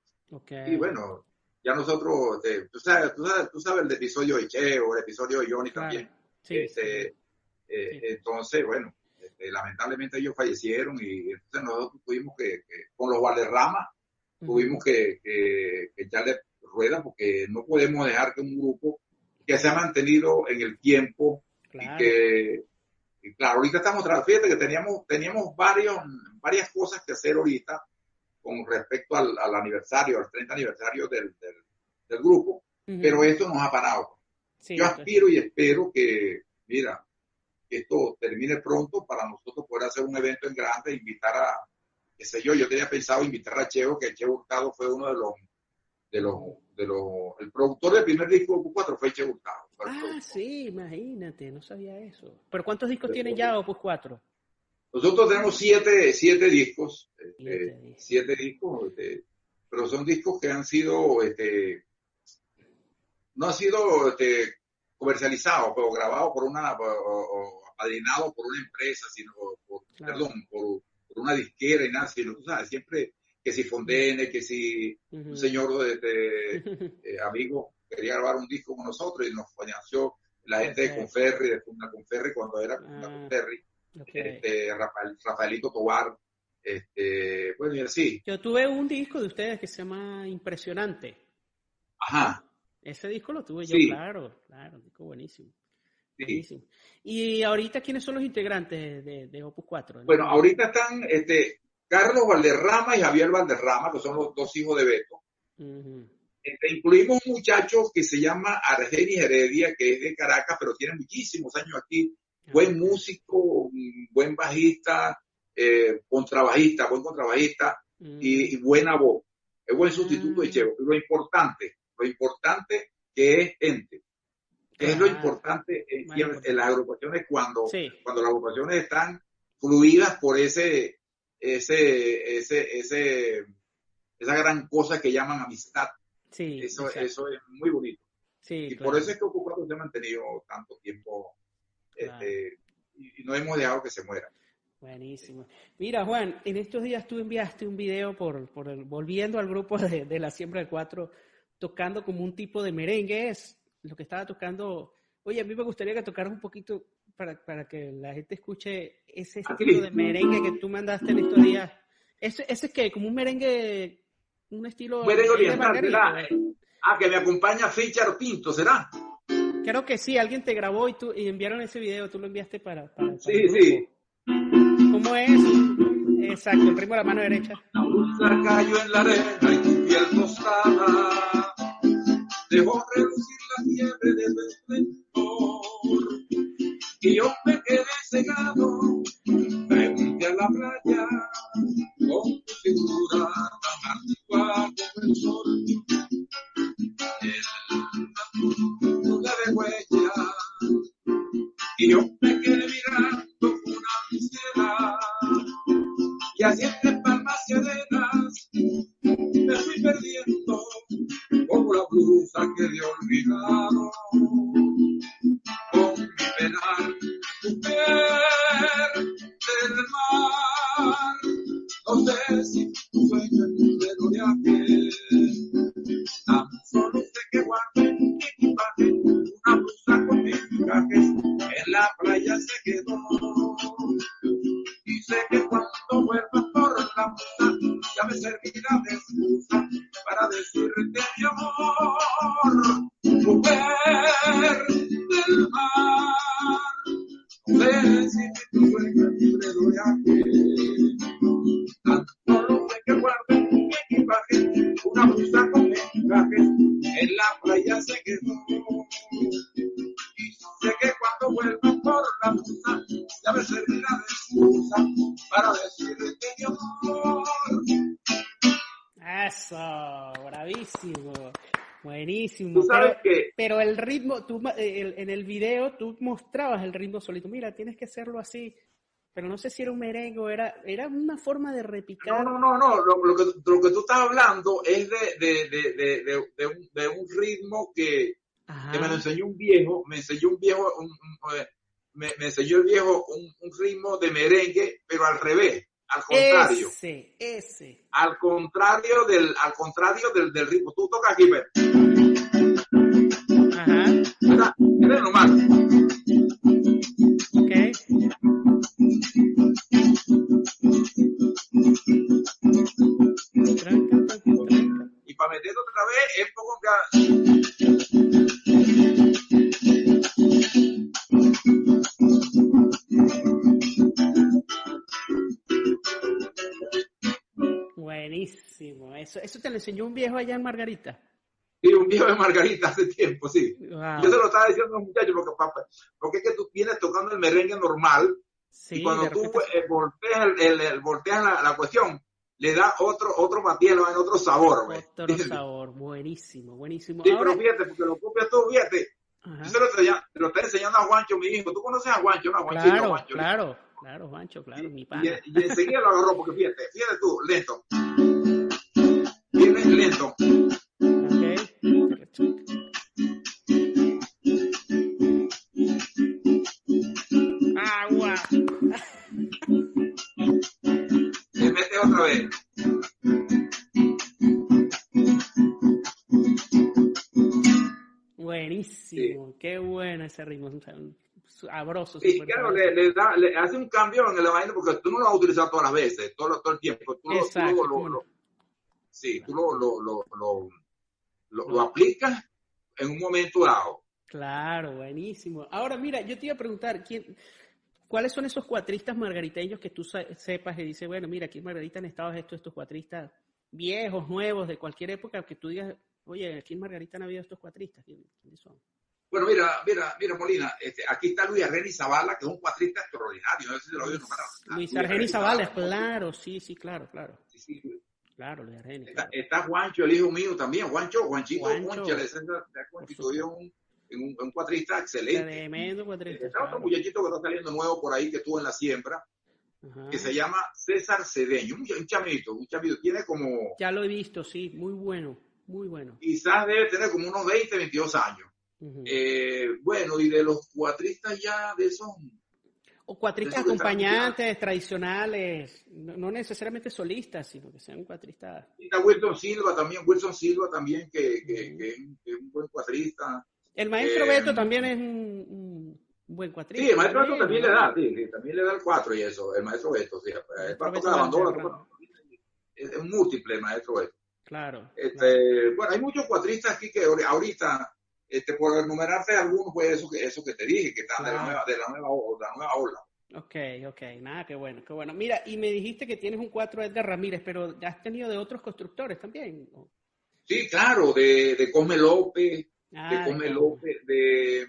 y bueno, ya nosotros, este, tú, sabes, tú, sabes, tú sabes el episodio de Cheo, el episodio de Johnny también. Este, eh, sí, Entonces, bueno, este, lamentablemente ellos fallecieron y entonces nosotros tuvimos que, con los Valderrama, tuvimos que, que, echarle rueda porque no podemos dejar que un grupo que se ha mantenido en el tiempo y que, claro, ahorita estamos, fíjate que teníamos, teníamos varios, varias cosas que hacer ahorita con respecto al, aniversario, al 30 aniversario del, del, grupo, pero esto nos ha parado. Yo aspiro y espero que, mira, que esto termine pronto para nosotros poder hacer un evento en grande, invitar a, qué sé yo, yo tenía pensado invitar a Cheo, que Cheo Hurtado fue uno de los, de los, de los, el productor del primer disco Opus 4 fue Cheo Hurtado. Ah, sí, imagínate, no sabía eso. ¿Pero cuántos discos tiene ya Opus 4? Nosotros tenemos siete, siete discos, este, siete, discos, este, pero son discos que han sido, este, no han sido este, comercializados, pero grabados por una, o, apadrinados por una empresa, sino por, perdón, por, una disquera y nada, sino, tú sabes, siempre que si Fondene, que si un señor de, eh, amigo quería grabar un disco con nosotros y nos financió la gente de Conferri, de Funda Conferri, cuando era Funda ah. Conferri este, Rafael, Rafaelito Tobar, este, bueno, y así. Yo tuve un disco de ustedes que se llama Impresionante. Ajá. Ese disco lo tuve yo, claro, claro, un disco buenísimo. Buenísimo. Y ahorita, ¿quiénes son los integrantes de, Opus 4? Bueno, ahorita están este, Carlos Valderrama y Javier Valderrama, que son los dos hijos de Beto. este, incluimos un muchacho que se llama Argenis Heredia, que es de Caracas, pero tiene muchísimos años aquí buen músico, buen bajista, eh, contrabajista, buen contrabajista mm. y, buena voz. Es buen sustituto de mm. Chevo. Lo importante, lo importante que es gente. Que es lo importante en, las agrupaciones cuando, cuando las agrupaciones están fluidas por ese, ese, ese, ese, esa gran cosa que llaman amistad. Sí, eso, eso es muy bonito. y por eso es que Ocupado se ha mantenido tanto tiempo este, y, no hemos dejado que se muera. Buenísimo. Mira, Juan, en estos días tú enviaste un video por, por el, volviendo al grupo de, la siembra del 4, tocando como un tipo de merengue, es lo que estaba tocando. Oye, a mí me gustaría que tocaras un poquito para, para que la gente escuche ese estilo de merengue que tú mandaste en estos días. ¿Ese, ese es que como un merengue, un estilo... Merengue oriental, Ah, que me acompaña Fichar Pinto, ¿será? Creo que sí, alguien te grabó y, tú, y enviaron ese video, tú lo enviaste para... sí, sí. ¿Cómo es? Exacto, el ritmo de la mano derecha. La cayó en la arena y tu piel tostada dejó reducir la fiebre de tu esplendor. Y yo me quedé cegado mar. No sé Buenísimo. sabes pero, pero el ritmo, tú, en el video tú mostrabas el ritmo solito. Mira, tienes que hacerlo así. Pero no sé si era un merengue o era, era una forma de repicar. No, no, no, no. Lo, que, lo que tú estás hablando es de, de, de, de un, un, ritmo que, que, me lo enseñó un viejo. Me enseñó un viejo, un, eh, me, me, enseñó el viejo un, un ritmo de merengue, pero al revés al contrario. Ese, ese. Al contrario del, al contrario del, del ritmo. Tú tocas aquí, pero. Mira, mira nomás. Ok. Y para meter otra vez es poco Buenísimo. Eso, eso te lo enseñó un viejo allá en Margarita. Sí, un viejo de Margarita hace tiempo, sí. Yo se lo estaba diciendo a los muchachos porque, papá, porque es que tú vienes tocando el merengue normal y cuando tú eh, volteas, el, el, volteas la, la, cuestión, le da otro otro matiz, otro sabor. Otro sabor, buenísimo, buenísimo. Sí, Ahora... pero fíjate, porque lo copias tú, fíjate. Yo se lo, te, lo estoy enseñando a Juancho, mi hijo. ¿Tú conoces a Juancho, no? Juancho, claro, Juancho, claro. Claro, Juancho, claro, y, mi pana. Y, y, enseguida lo agarró, porque fíjate, fíjate tú, lento. Viene lento. Ese ritmo sabroso. Sí, claro, le, le, da, le, hace un cambio en el vaina porque tú no lo vas a utilizar todas las veces, todo, todo el tiempo. Tú Exacto. Lo, tú lo, lo, sí, tú lo, lo, lo, lo, lo, lo aplicas en un momento dado. Claro, buenísimo. Ahora, mira, yo te iba a preguntar, ¿quién, ¿cuáles son esos cuatristas margariteños que tú sepas y dices, bueno, mira, aquí en Margarita han estado estos, estos cuatristas viejos, nuevos, de cualquier época, que tú digas, oye, aquí en Margarita han habido estos cuatristas, ¿quiénes son? Bueno, mira, mira, mira, Molina, este, aquí está Luis Argeni Zavala, que es un cuatrista extraordinario. No sé si lo oído nombrar. Luis Argeni Zavala, claro, sí, sí, claro, claro. Sí, sí. Claro, Luis Argeni. Está, claro. está, Juancho, el hijo mío también, Juancho, Juanchito, Juancho. Juancho, se, se ha constituido un, un, un, cuatrista excelente. Tremendo cuatrista. Está otro muchachito que está saliendo nuevo por ahí, que estuvo en la siembra, Ajá. que se llama César Cedeño, un, un chamito, un chamito, tiene como... Ya lo he visto, sí, muy bueno, muy bueno. Quizás debe tener como unos 20, 22 años. Uh -huh. eh, bueno, y de los cuatristas ya de esos... O cuatristas acompañantes tradicionales, no, no, necesariamente solistas, sino que sean cuatristas. Y está Wilson Silva también, Wilson Silva también, que, que, uh -huh. que, que es un buen cuatrista. El maestro eh, Beto también es un, un, buen cuatrista. Sí, el maestro Beto también le da, sí, sí, también le da el cuatro y eso, el maestro Beto, sí, el maestro toca la bandola, es un múltiple el maestro Beto. Claro. Este, claro. Bueno, hay muchos cuatristas aquí que ahorita este, por enumerarte algunos, fue eso que, eso que te dije, que están claro. de, la nueva, de, la nueva, de la nueva ola. Ok, ok, nada, qué bueno, qué bueno. Mira, y me dijiste que tienes un 4 Edgar Ramírez, pero has tenido de otros constructores también. Sí, claro, de, de Cosme López, ah, de Cosme López, de,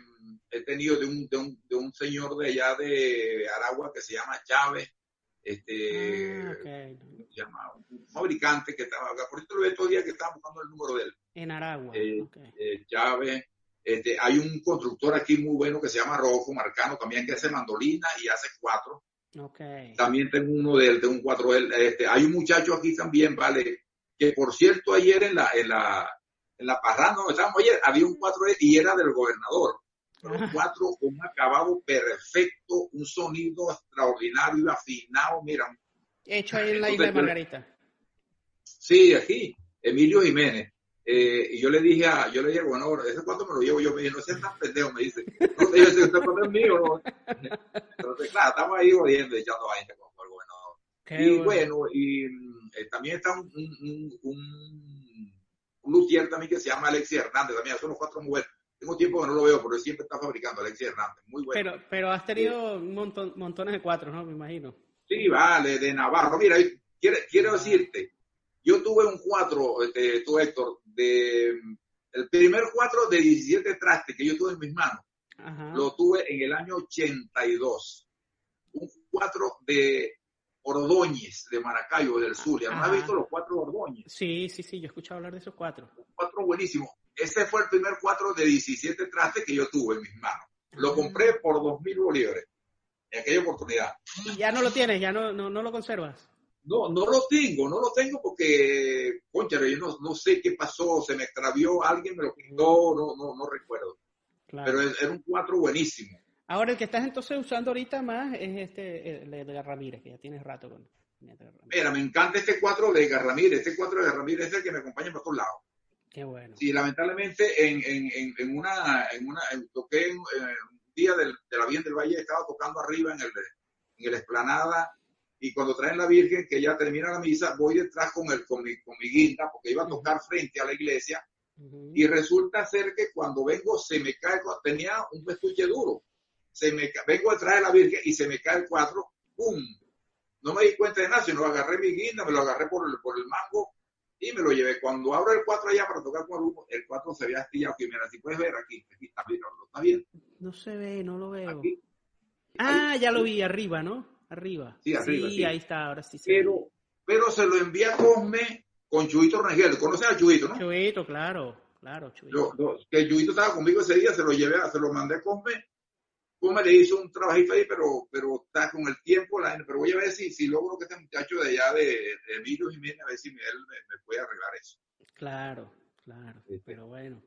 he tenido de un, de, un, de un señor de allá de Aragua que se llama Chávez, este, ah, okay. se llama un fabricante que estaba acá, por eso lo ve estos días que estaba buscando el número de él. En Aragua. Eh, okay. eh, Chávez. Este, hay un constructor aquí muy bueno que se llama Rodolfo Marcano, también que hace mandolina y hace cuatro. Okay. También tengo uno de, de un cuatro. Este, hay un muchacho aquí también, vale, que por cierto ayer en la, en la, en la parranda donde estábamos ayer, había un cuatro y era del gobernador. Pero un cuatro con un acabado perfecto, un sonido extraordinario y afinado, mira. Hecho ahí en la isla de Margarita. Sí, aquí, Emilio Jiménez. Eh, y yo le dije a, yo le dije, bueno, ese cuánto me lo llevo yo, me dije, no seas tan pendejo, me dice, no sé, ese cuánto es mío, ¿no? Entonces, claro, estamos ahí jodiendo, echando vaina con el gobernador. Qué y bueno, bueno y eh, también está un, un, un, un luthier también que se llama Alexis Hernández, también son los cuatro mujeres. Tengo tiempo que no lo veo, pero él siempre está fabricando Alexis Hernández, muy bueno. Pero, pero has tenido un montón, montones de cuatro, ¿no? Me imagino. Sí, vale, de Navarro. Mira, quiero, quiero decirte, yo tuve un 4, este, tú Héctor, de, el primer 4 de 17 trastes que yo tuve en mis manos, Ajá. lo tuve en el año 82. Un 4 de Ordóñez de Maracayo, del sur. ¿Ya no has visto los cuatro Ordóñez? Sí, sí, sí, yo he escuchado hablar de esos cuatro. cuatro buenísimos. Ese fue el primer cuatro de 17 trastes que yo tuve en mis manos. Lo compré por 2.000 bolívares en aquella oportunidad. ¿Y ya no lo tienes? ¿Ya no, no, no lo conservas? No, no lo tengo, no lo tengo porque, concha, yo no, no, sé qué pasó, se me extravió, alguien me lo quitó, no, no, no recuerdo. Pero era un cuatro buenísimo. Ahora, el que estás entonces usando ahorita más es este, el de Ramírez, que ya tienes rato con. Mira, me encanta este cuatro de Ramírez, este cuatro de Ramírez es el que me acompaña por todos lados. Qué bueno. Sí, lamentablemente en, en, en, una, en una, toqué un día del, de la Virgen del Valle, estaba tocando arriba en el, en el esplanada y cuando traen la Virgen, que ya termina la misa, voy detrás con, el, con, mi, con mi guinda, porque iba a tocar frente a la iglesia, y resulta ser que cuando vengo se me cae, tenía un estuche duro, se me, vengo detrás de la Virgen y se me cae el cuadro, ¡pum! No me di cuenta de nada, sino agarré mi guinda, me lo agarré por el, por el mango y me lo llevé. Cuando abro el 4 allá para tocar con el grupo, el 4 se ve astillado. Aquí, mira, si puedes ver aquí, aquí está, mira, ¿lo está bien? No se ve, no lo veo. ah, ya lo vi, arriba, ¿no? Arriba. Sí, arriba. Sí, ahí está, ahora sí pero. Pero se lo envié a Cosme con Chuito Rangel. ¿Conoces a Chuito, no? Chuito, claro, claro, Chuito. que Chuito estaba conmigo ese día, se lo llevé, se lo mandé a Cosme me le hizo un trabajito ahí, pero, pero está con el tiempo, la, pero voy a ver si, si logro que este muchacho de allá de, de Emilio Jiménez, a ver si él me, me puede arreglar eso. Claro, claro, pero bueno.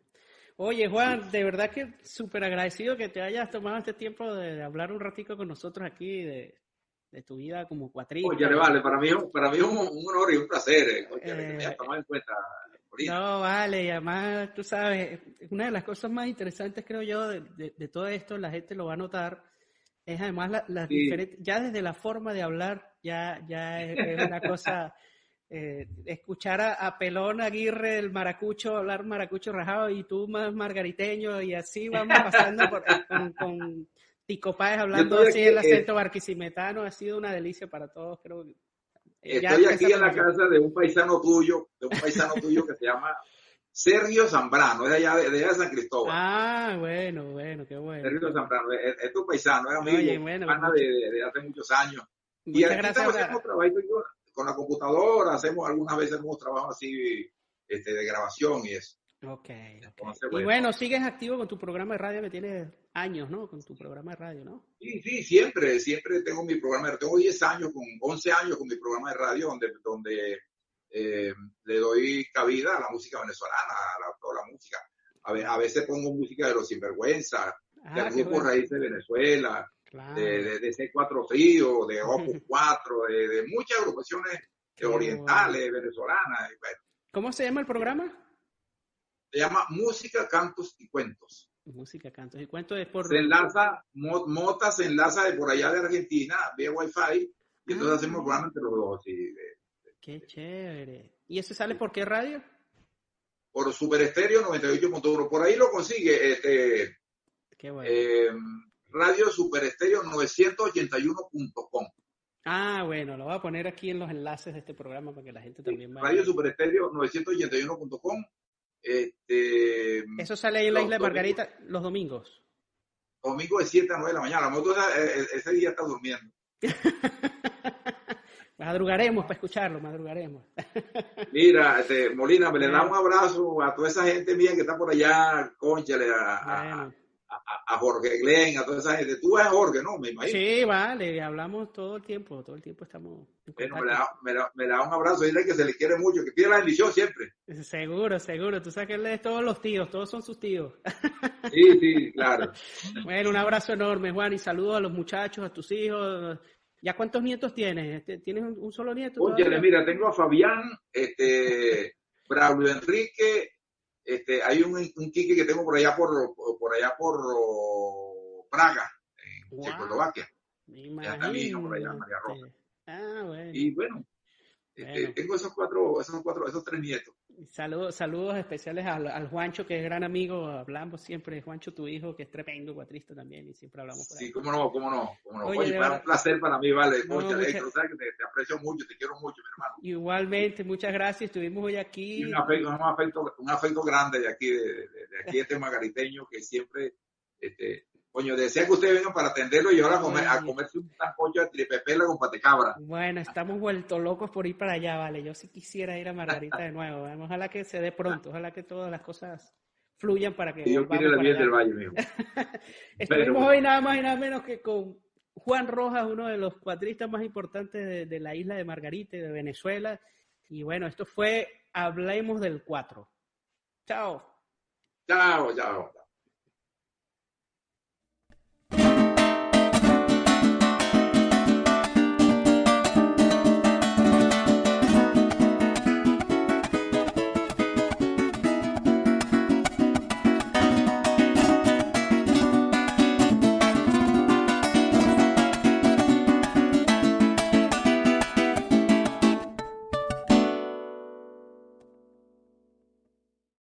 Oye, Juan, de verdad que súper agradecido que te hayas tomado este tiempo de, hablar un ratico con nosotros aquí de, de tu vida como cuatrista. Oye, vale, para mí, para mí es un, honor y un placer, eh, oye, que me tomado en cuenta no, vale, y además, tú sabes, una de las cosas más interesantes, creo yo, de, de, todo esto, la gente lo va a notar, es además las la diferentes, ya desde la forma de hablar, ya, ya es, una cosa, eh, escuchar a, Pelón Aguirre, el maracucho, hablar maracucho rajado, y tú más margariteño, y así vamos pasando por, con, con Tico Páez hablando así el acento barquisimetano, ha sido una delicia para todos, creo que Estoy aquí en la casa de un paisano tuyo, de un paisano tuyo que se llama Sergio Zambrano, es allá de, de San Cristóbal. Ah, bueno, bueno, qué bueno. Sergio Zambrano, es, tu paisano, es amigo, Oye, bueno, de, de, hace muchos años. y aquí estamos haciendo trabajo con la computadora, hacemos algunas veces hemos trabajos así este, de grabación y eso. Ok, y bueno, sigues activo con tu programa de radio que tienes años, ¿no? Con tu programa de radio, ¿no? Sí, sí, siempre, siempre tengo mi programa, de radio. tengo 10 años, con 11 años con mi programa de radio donde, donde eh, le doy cabida a la música venezolana, a toda la música. A, veces pongo música de los sinvergüenza, ah, de grupos raíces de Venezuela, de, de, C4 Trío, de Opus 4, de, de, muchas agrupaciones orientales, venezolanas. ¿Cómo se llama el programa? Se llama Música, Cantos y Cuentos. Música, Cantos y Cuentos es por... Se enlaza, Mota se enlaza de por allá de Argentina vía Wi-Fi y entonces hacemos ah. programa entre los dos. Qué chévere. ¿Y eso sale por qué radio? Por Super Estéreo 98.1. Por ahí lo consigue. Este, qué bueno. Eh, radio Super Estéreo 981.com. Ah, bueno, lo voy a poner aquí en los enlaces de este programa para que la gente también vaya. Radio Super Estéreo 981.com este, Eso sale ahí en la isla de Margarita los domingos. Domingo de 7 a 9 de la mañana. Eh, ese día está durmiendo. madrugaremos para escucharlo, madrugaremos. Mira, este, Molina, me le da un abrazo a toda esa gente mía que está por allá, conchale, a, a, Jorge Glenn, a toda esa gente. Tú eres Jorge, ¿no? Me imagino. Sí, vale, hablamos todo el tiempo, todo el tiempo estamos. Bueno, me da, me, da, un abrazo, dile que se le quiere mucho, que tiene la bendición siempre. Seguro, seguro. Tú sabes que él es todos los tíos, todos son sus tíos. Sí, sí, claro. bueno, un abrazo enorme, Juan, y saludos a los muchachos, a tus hijos. ¿Ya cuántos nietos tienes? Este, ¿Tienes un, solo nieto? Oye, mira, tengo a Fabián, este, Braulio Enrique, este, hay un, un que tengo por allá por, por allá por Praga, en Checoslovaquia. por allá, María Rosa. Ah, bueno. Y bueno, este, tengo esos cuatro, esos cuatro, esos tres nietos. Saludos, saludos especiales al, al, Juancho, que es gran amigo, hablamos siempre, Juancho, tu hijo, que es tremendo cuatrista también, y siempre hablamos por ahí. Sí, cómo no, cómo no, cómo no. Oye, un placer para mí, vale. No, mucha... que te, te, aprecio mucho, te quiero mucho, mi hermano. Igualmente, muchas gracias, estuvimos hoy aquí. un, afecto, un, afecto, un afecto grande de aquí, de, de, de aquí, este magariteño, que siempre este, Coño, desea que ustedes vengan para atenderlo y ahora a, comer, a comerse un sancocho de tripepela con patecabra. Bueno, estamos vueltos locos por ir para allá, vale. Yo sí quisiera ir a Margarita de nuevo. Ojalá que se dé pronto, ojalá que todas las cosas fluyan para que. Yo quiero la del valle, mijo. Estuvimos hoy nada más y nada menos que con Juan Rojas, uno de los cuatristas más importantes de, de la isla de Margarita y de Venezuela. Y bueno, esto fue Hablemos del 4. Chao. Chao, chao.